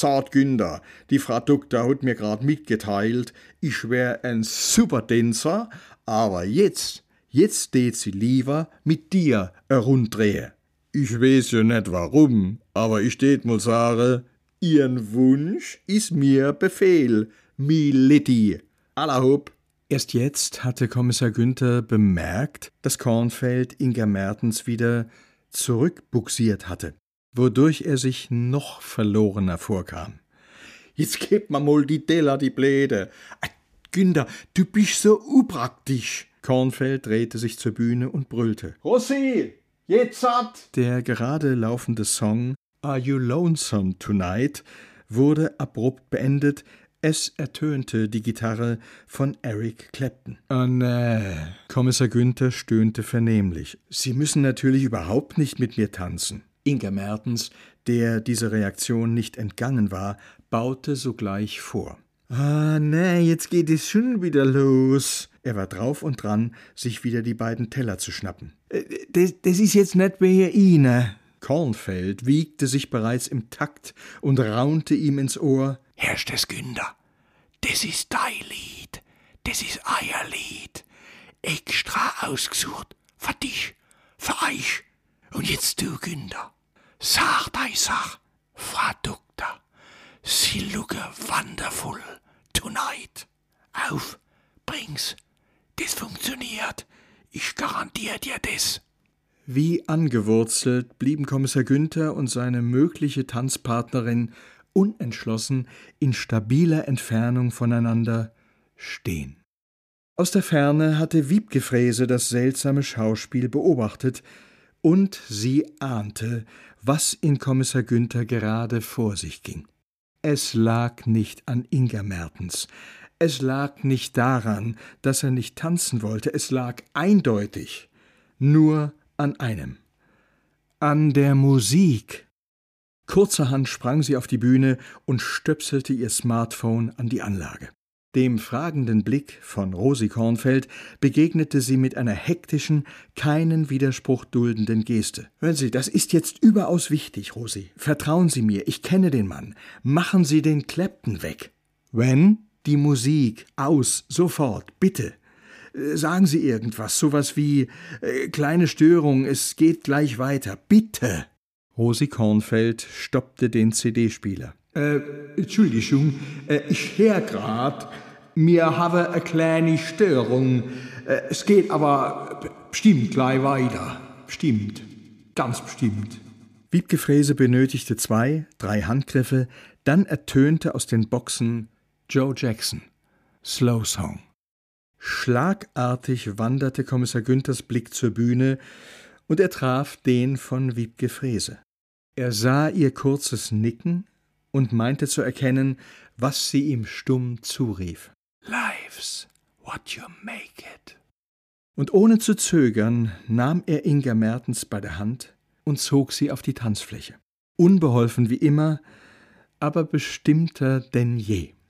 sagt Günther, die Frau Doktor hat mir grad mitgeteilt, ich wär ein super Tänzer, aber jetzt, jetzt steht sie lieber mit dir herumdrehe. Ich weiß ja nicht warum, aber ich steht mal sagen, ihren Wunsch ist mir Befehl, Militi. Allerhob. Erst jetzt hatte Kommissar Günther bemerkt, dass Kornfeld Inga Mertens wieder zurückbuxiert hatte, wodurch er sich noch verlorener vorkam. Jetzt gib mir mal die Teller, die Bläde. Ah, Günther, du bist so upraktisch. Kornfeld drehte sich zur Bühne und brüllte. Rossi, jetzt hat! Der gerade laufende Song Are You Lonesome Tonight wurde abrupt beendet, es ertönte die Gitarre von Eric Clapton. Oh nee. Kommissar Günther stöhnte vernehmlich. Sie müssen natürlich überhaupt nicht mit mir tanzen. Inga Mertens, der diese Reaktion nicht entgangen war, baute sogleich vor. Ah, nee, jetzt geht es schon wieder los. Er war drauf und dran, sich wieder die beiden Teller zu schnappen. Äh, das, das ist jetzt nicht mehr Ihnen. Kornfeld wiegte sich bereits im Takt und raunte ihm ins Ohr. Herrstes Günder, das ist dein Lied, das ist euer Lied. Extra ausgesucht, für dich, für euch. Und jetzt du, Günder, sag dein Sach, Frau Doktor, sie looke wonderful tonight. Auf, bring's, das funktioniert, ich garantiere dir das. Wie angewurzelt blieben Kommissar Günther und seine mögliche Tanzpartnerin unentschlossen in stabiler Entfernung voneinander stehen. Aus der Ferne hatte Wiebgefräse das seltsame Schauspiel beobachtet, und sie ahnte, was in Kommissar Günther gerade vor sich ging. Es lag nicht an Inga Mertens, es lag nicht daran, dass er nicht tanzen wollte, es lag eindeutig nur an einem an der Musik. Kurzerhand sprang sie auf die Bühne und stöpselte ihr Smartphone an die Anlage. Dem fragenden Blick von Rosi Kornfeld begegnete sie mit einer hektischen, keinen Widerspruch duldenden Geste. Hören Sie, das ist jetzt überaus wichtig, Rosi. Vertrauen Sie mir, ich kenne den Mann. Machen Sie den Clapton weg. Wenn? Die Musik. Aus, sofort, bitte. Äh, sagen Sie irgendwas, sowas wie äh, kleine Störung, es geht gleich weiter. Bitte. Rosi Kornfeld stoppte den CD-Spieler. Äh, Entschuldigung, äh, ich hör grad, mir habe eine kleine Störung. Äh, es geht aber bestimmt gleich weiter. Stimmt. Ganz bestimmt. Wiebgefräse benötigte zwei, drei Handgriffe, dann ertönte aus den Boxen Joe Jackson. Slow Song. Schlagartig wanderte Kommissar Günthers Blick zur Bühne und er traf den von Wiebgefräse. Er sah ihr kurzes Nicken und meinte zu erkennen, was sie ihm stumm zurief. Life's what you make it. Und ohne zu zögern nahm er Inga Mertens bei der Hand und zog sie auf die Tanzfläche. Unbeholfen wie immer, aber bestimmter denn je.